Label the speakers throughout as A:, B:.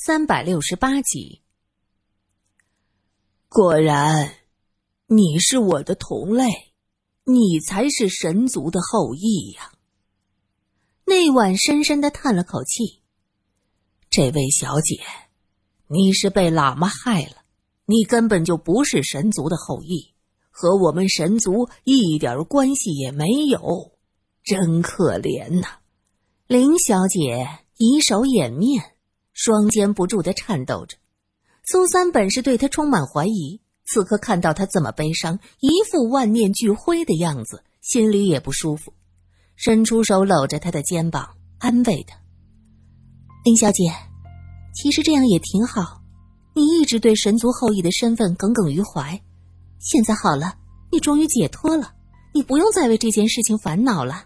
A: 三百六十八集。
B: 果然，你是我的同类，你才是神族的后裔呀。
A: 那晚深深的叹了口气。
B: 这位小姐，你是被喇嘛害了，你根本就不是神族的后裔，和我们神族一点关系也没有，真可怜呐。
A: 林小姐以手掩面。双肩不住的颤抖着，苏三本是对他充满怀疑，此刻看到他这么悲伤，一副万念俱灰的样子，心里也不舒服，伸出手搂着他的肩膀，安慰他：“林小姐，其实这样也挺好，你一直对神族后裔的身份耿耿于怀，现在好了，你终于解脱了，你不用再为这件事情烦恼了。”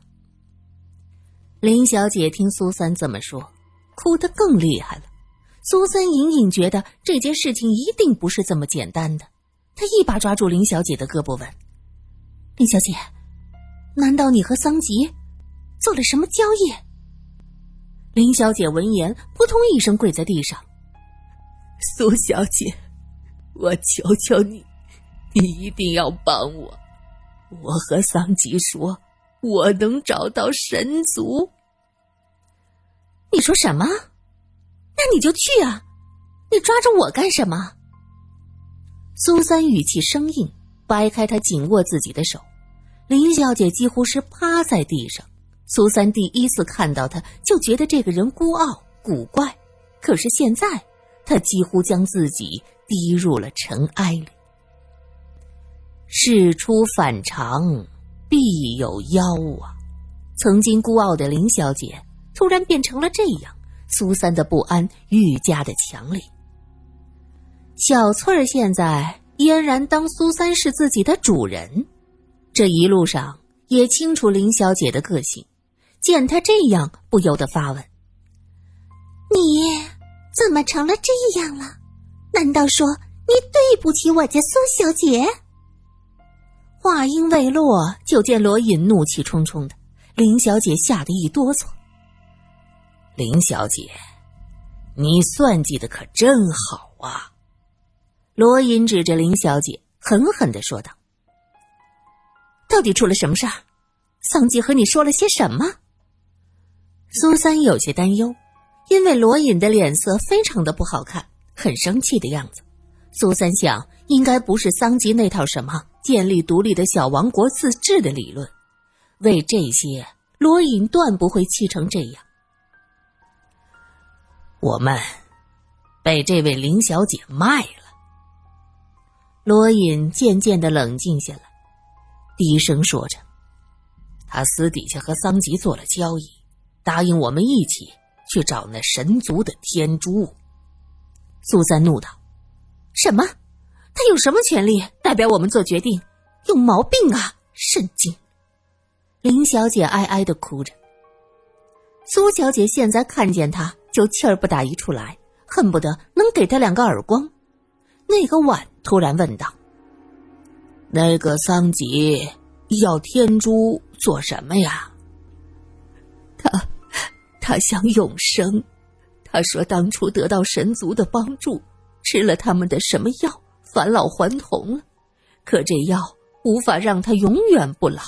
A: 林小姐听苏三这么说。哭得更厉害了，苏三隐隐觉得这件事情一定不是这么简单的。他一把抓住林小姐的胳膊，问：“林小姐，难道你和桑吉做了什么交易？”林小姐闻言，扑通一声跪在地上：“
B: 苏小姐，我求求你，你一定要帮我！我和桑吉说，我能找到神族。”
A: 你说什么？那你就去啊！你抓着我干什么？苏三语气生硬，掰开他紧握自己的手。林小姐几乎是趴在地上。苏三第一次看到他，就觉得这个人孤傲古怪。可是现在，他几乎将自己逼入了尘埃里。事出反常，必有妖啊！曾经孤傲的林小姐。突然变成了这样，苏三的不安愈加的强烈。小翠儿现在俨然当苏三是自己的主人，这一路上也清楚林小姐的个性，见她这样，不由得发问：“你怎么成了这样了？难道说你对不起我家苏小姐？”话音未落，就见罗隐怒气冲冲的，林小姐吓得一哆嗦。
B: 林小姐，你算计的可真好啊！
A: 罗隐指着林小姐，狠狠的说道：“到底出了什么事儿？桑吉和你说了些什么？”苏三有些担忧，因为罗隐的脸色非常的不好看，很生气的样子。苏三想，应该不是桑吉那套什么建立独立的小王国自治的理论。为这些，罗隐断不会气成这样。
B: 我们被这位林小姐卖了。
A: 罗隐渐渐的冷静下来，低声说着：“
B: 他私底下和桑吉做了交易，答应我们一起去找那神族的天珠。”
A: 苏三怒道：“什么？他有什么权利代表我们做决定？有毛病啊！神经！”林小姐哀哀的哭着。苏小姐现在看见他。就气儿不打一处来，恨不得能给他两个耳光。那个碗突然问道：“
B: 那个桑吉要天珠做什么呀？”
C: 他，他想永生。他说当初得到神族的帮助，吃了他们的什么药，返老还童了。可这药无法让他永远不老。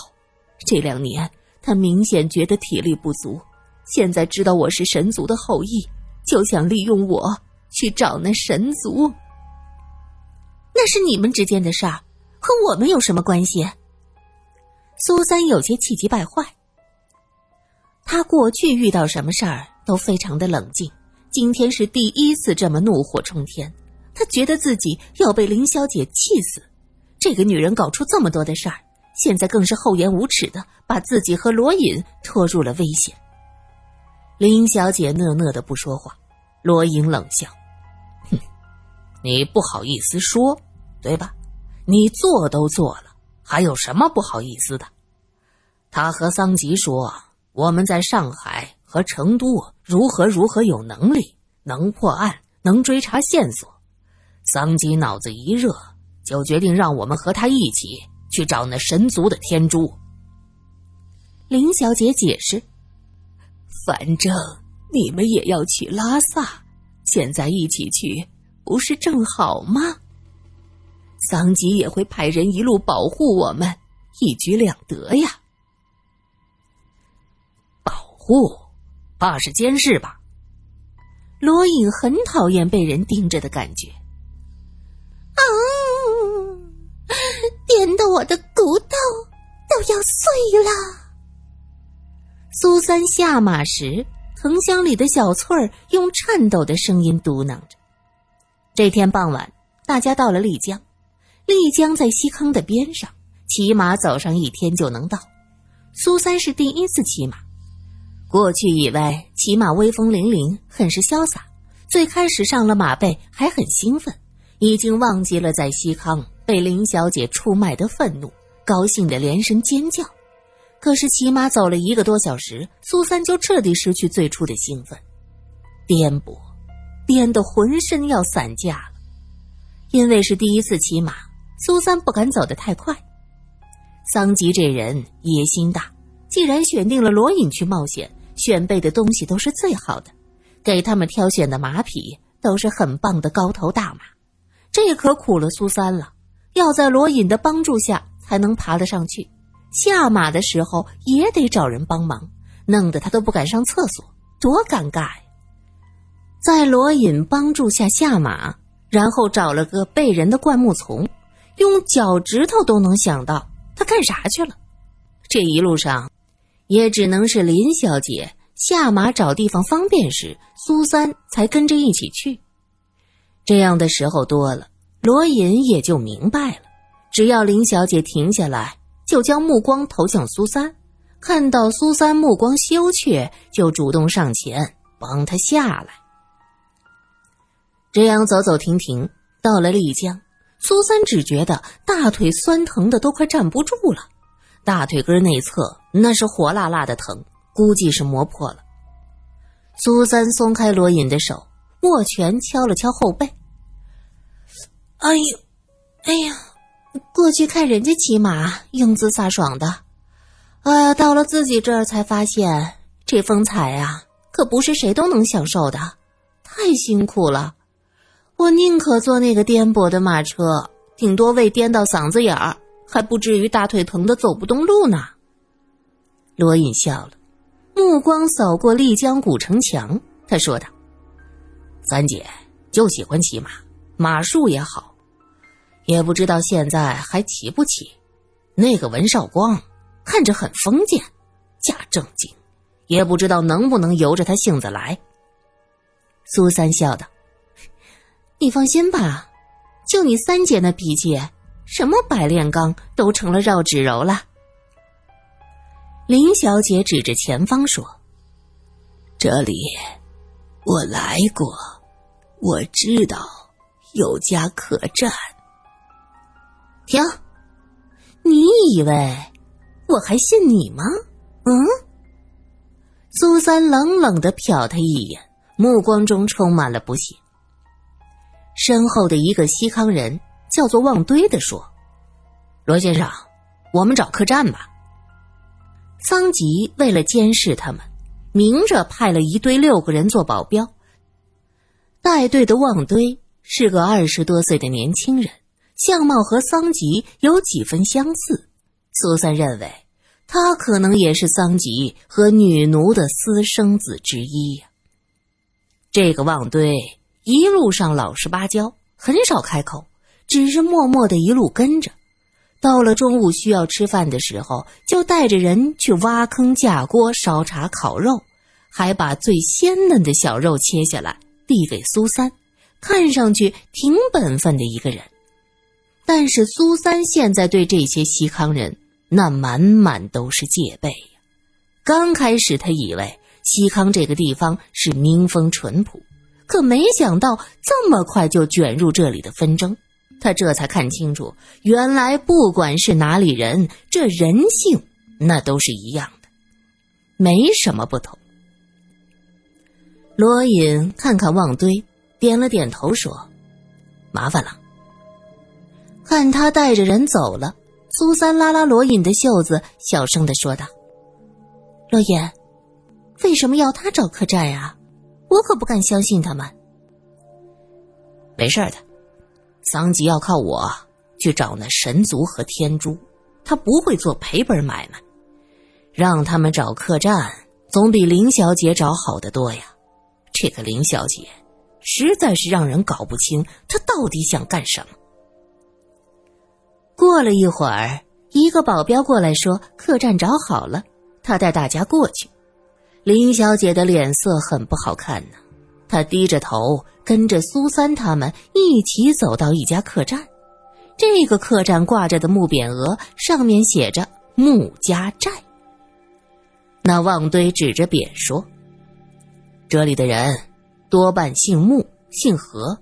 C: 这两年他明显觉得体力不足。现在知道我是神族的后裔，就想利用我去找那神族。
A: 那是你们之间的事儿，和我们有什么关系？苏三有些气急败坏。他过去遇到什么事儿都非常的冷静，今天是第一次这么怒火冲天。他觉得自己要被林小姐气死。这个女人搞出这么多的事儿，现在更是厚颜无耻的把自己和罗隐拖入了危险。林小姐讷讷的不说话，罗莹冷笑：“
B: 哼，你不好意思说，对吧？你做都做了，还有什么不好意思的？”他和桑吉说：“我们在上海和成都如何如何有能力，能破案，能追查线索。”桑吉脑子一热，就决定让我们和他一起去找那神族的天珠。
A: 林小姐解释。
C: 反正你们也要去拉萨，现在一起去，不是正好吗？桑吉也会派人一路保护我们，一举两得呀。
B: 保护，怕是监视吧？
A: 罗隐很讨厌被人盯着的感觉。啊，颠得我的骨头都要碎了。苏三下马时，藤箱里的小翠儿用颤抖的声音嘟囔着：“这天傍晚，大家到了丽江。”丽江在西康的边上，骑马走上一天就能到。苏三是第一次骑马，过去以为骑马威风凛凛，很是潇洒。最开始上了马背还很兴奋，已经忘记了在西康被林小姐出卖的愤怒，高兴的连声尖叫。可是骑马走了一个多小时，苏三就彻底失去最初的兴奋，颠簸，颠得浑身要散架了。因为是第一次骑马。苏三不敢走得太快。桑吉这人野心大，既然选定了罗隐去冒险，选备的东西都是最好的，给他们挑选的马匹都是很棒的高头大马。这可苦了苏三了，要在罗隐的帮助下才能爬得上去，下马的时候也得找人帮忙，弄得他都不敢上厕所，多尴尬呀！在罗隐帮助下下马，然后找了个背人的灌木丛。用脚趾头都能想到他干啥去了。这一路上，也只能是林小姐下马找地方方便时，苏三才跟着一起去。这样的时候多了，罗隐也就明白了：只要林小姐停下来，就将目光投向苏三，看到苏三目光羞怯，就主动上前帮他下来。这样走走停停，到了丽江。苏三只觉得大腿酸疼的都快站不住了，大腿根内侧那是火辣辣的疼，估计是磨破了。苏三松开罗隐的手，握拳敲了敲后背。哎呦，哎呀，过去看人家骑马英姿飒爽的，哎呀，到了自己这儿才发现这风采啊，可不是谁都能享受的，太辛苦了。我宁可坐那个颠簸的马车，顶多胃颠到嗓子眼儿，还不至于大腿疼的走不动路呢。罗隐笑了，目光扫过丽江古城墙，他说道：“三姐就喜欢骑马，马术也好，也不知道现在还起不起。那个文少光看着很封建，假正经，也不知道能不能由着他性子来。”苏三笑道。你放心吧，就你三姐那脾气，什么百炼钢都成了绕指柔了。林小姐指着前方说：“这里我来过，我知道有家客栈。”停！你以为我还信你吗？嗯？苏三冷冷的瞟他一眼，目光中充满了不屑。身后的一个西康人叫做旺堆的说：“罗先生，我们找客栈吧。”桑吉为了监视他们，明着派了一队六个人做保镖。带队的旺堆是个二十多岁的年轻人，相貌和桑吉有几分相似。苏三认为他可能也是桑吉和女奴的私生子之一呀。这个旺堆。一路上老实巴交，很少开口，只是默默的一路跟着。到了中午需要吃饭的时候，就带着人去挖坑架锅烧茶烤肉，还把最鲜嫩的小肉切下来递给苏三，看上去挺本分的一个人。但是苏三现在对这些西康人那满满都是戒备呀。刚开始他以为西康这个地方是民风淳朴。可没想到这么快就卷入这里的纷争，他这才看清楚，原来不管是哪里人，这人性那都是一样的，没什么不同。罗隐看看旺堆，点了点头说：“麻烦了。”看他带着人走了，苏三拉拉罗隐的袖子，小声的说道：“罗隐，为什么要他找客栈呀？”我可不敢相信他们。
B: 没事的，桑吉要靠我去找那神族和天珠，他不会做赔本买卖。让他们找客栈，总比林小姐找好得多呀。这个林小姐，实在是让人搞不清她到底想干什么。
A: 过了一会儿，一个保镖过来说：“客栈找好了，他带大家过去。”林小姐的脸色很不好看呢，她低着头跟着苏三他们一起走到一家客栈。这个客栈挂着的木匾额上面写着“穆家寨”。
B: 那旺堆指着匾说。这里的人多半姓穆，姓何。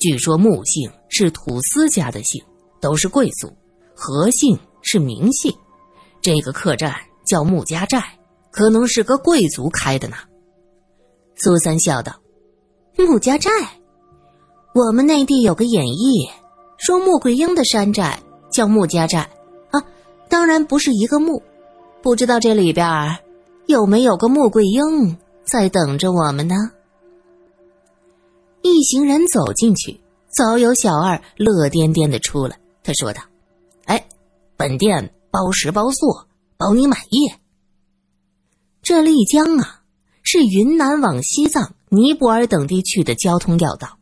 B: 据说穆姓是土司家的姓，都是贵族；何姓是名姓。这个客栈叫穆家寨，可能是个贵族开的呢。
A: 苏三笑道：“穆家寨，我们内地有个演义，说穆桂英的山寨叫穆家寨啊，当然不是一个穆。不知道这里边有没有个穆桂英？”在等着我们呢。一行人走进去，早有小二乐颠颠的出来。他说道：“
B: 哎，本店包食包宿，保你满意。
A: 这丽江啊，是云南往西藏、尼泊尔等地去的交通要道。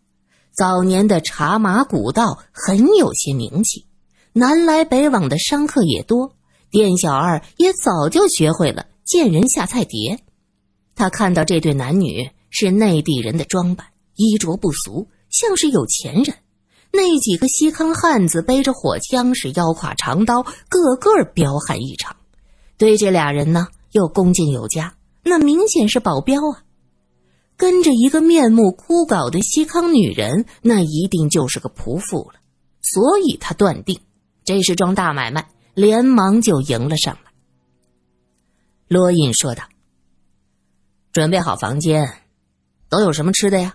A: 早年的茶马古道很有些名气，南来北往的商客也多。店小二也早就学会了见人下菜碟。”他看到这对男女是内地人的装扮，衣着不俗，像是有钱人。那几个西康汉子背着火枪，是腰挎长刀，个个彪悍异常。对这俩人呢，又恭敬有加，那明显是保镖啊。跟着一个面目枯槁的西康女人，那一定就是个仆妇了。所以他断定这是桩大买卖，连忙就迎了上来。
B: 罗隐说道。准备好房间，都有什么吃的呀？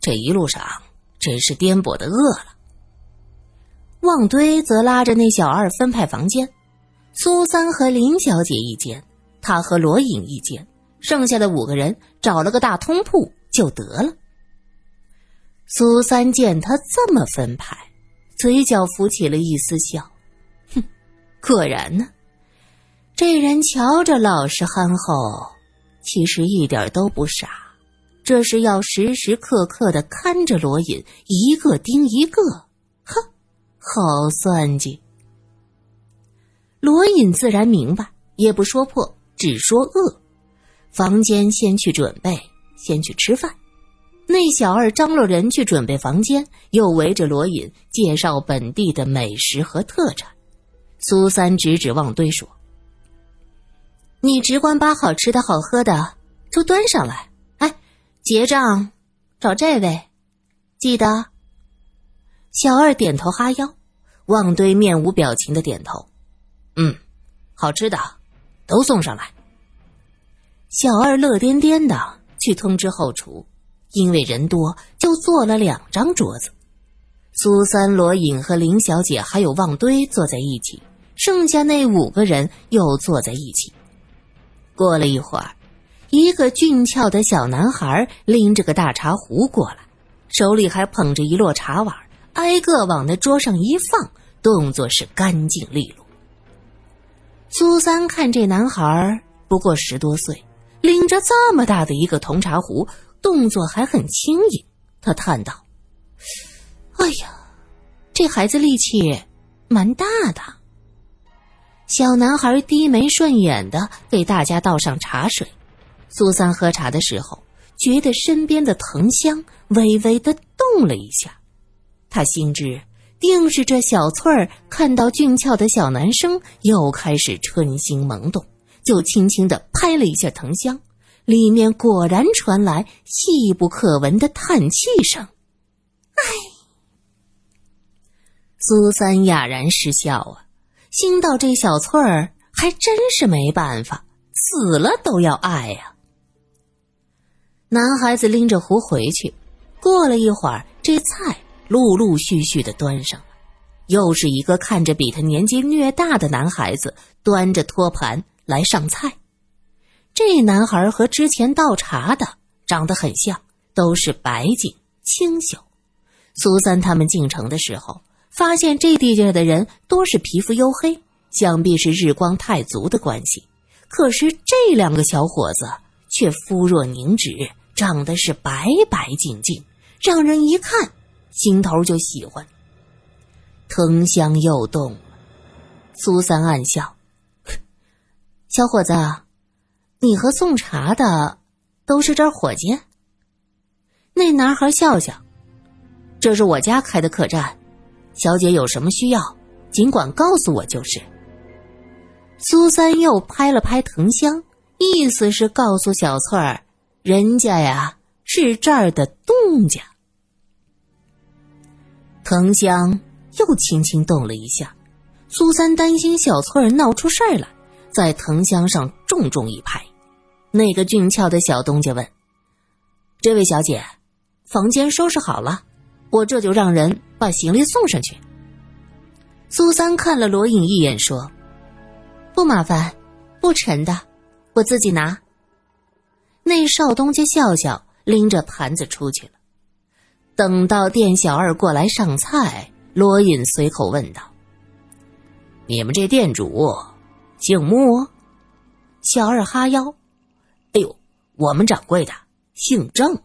B: 这一路上真是颠簸的饿了。
A: 旺堆则拉着那小二分派房间，苏三和林小姐一间，他和罗隐一间，剩下的五个人找了个大通铺就得了。苏三见他这么分派，嘴角浮起了一丝笑，哼，果然呢，这人瞧着老实憨厚。其实一点都不傻，这是要时时刻刻的看着罗隐，一个盯一个。好算计。罗隐自然明白，也不说破，只说饿。房间先去准备，先去吃饭。那小二张罗人去准备房间，又围着罗隐介绍本地的美食和特产。苏三指指旺堆说。你只管把好吃的好喝的都端上来，哎，结账找这位，记得。小二点头哈腰，旺堆面无表情的点头，
B: 嗯，好吃的都送上来。
A: 小二乐颠颠的去通知后厨，因为人多，就做了两张桌子。苏三、罗隐和林小姐还有旺堆坐在一起，剩下那五个人又坐在一起。过了一会儿，一个俊俏的小男孩拎着个大茶壶过来，手里还捧着一摞茶碗，挨个往那桌上一放，动作是干净利落。苏三看这男孩不过十多岁，拎着这么大的一个铜茶壶，动作还很轻盈。他叹道：“哎呀，这孩子力气蛮大的。”小男孩低眉顺眼的给大家倒上茶水。苏三喝茶的时候，觉得身边的藤香微微的动了一下。他心知，定是这小翠儿看到俊俏的小男生，又开始春心萌动，就轻轻的拍了一下藤香，里面果然传来细不可闻的叹气声。唉，苏三哑然失笑啊。心道：“这小翠儿还真是没办法，死了都要爱呀。”男孩子拎着壶回去，过了一会儿，这菜陆陆续续的端上来，又是一个看着比他年纪略大的男孩子端着托盘来上菜。这男孩和之前倒茶的长得很像，都是白净清秀。苏三他们进城的时候，发现这地界的人多是皮肤黝黑，想必是日光太足的关系。可是这两个小伙子却肤若凝脂，长得是白白净净，让人一看心头就喜欢。藤香又动了，苏三暗笑：“ 小伙子，你和送茶的都是这伙计？”那男孩笑笑：“这是我家开的客栈，小姐有什么需要，尽管告诉我就是。”苏三又拍了拍藤香，意思是告诉小翠儿，人家呀是这儿的东家。藤香又轻轻动了一下，苏三担心小翠儿闹出事儿来，在藤香上重重一拍。那个俊俏的小东家问：“这位小姐，房间收拾好了，我这就让人把行李送上去。”苏三看了罗隐一眼，说。不麻烦，不沉的，我自己拿。那少东家笑笑，拎着盘子出去了。等到店小二过来上菜，罗隐随口问道：“你们这店主姓穆？”小二哈腰：“哎呦，我们掌柜的姓郑。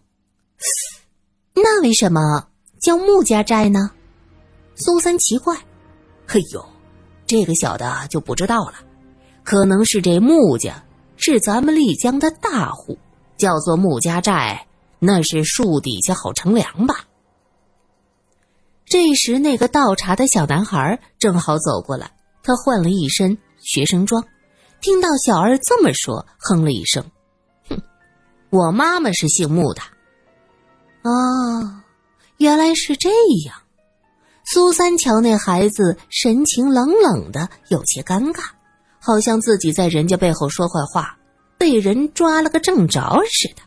A: 那为什么叫穆家寨呢？”苏三奇怪：“哎呦，这个小的就不知道了。”可能是这穆家是咱们丽江的大户，叫做穆家寨，那是树底下好乘凉吧。这时，那个倒茶的小男孩正好走过来，他换了一身学生装，听到小二这么说，哼了一声：“哼，我妈妈是姓穆的。”哦，原来是这样。苏三瞧那孩子神情冷冷的，有些尴尬。好像自己在人家背后说坏话，被人抓了个正着似的。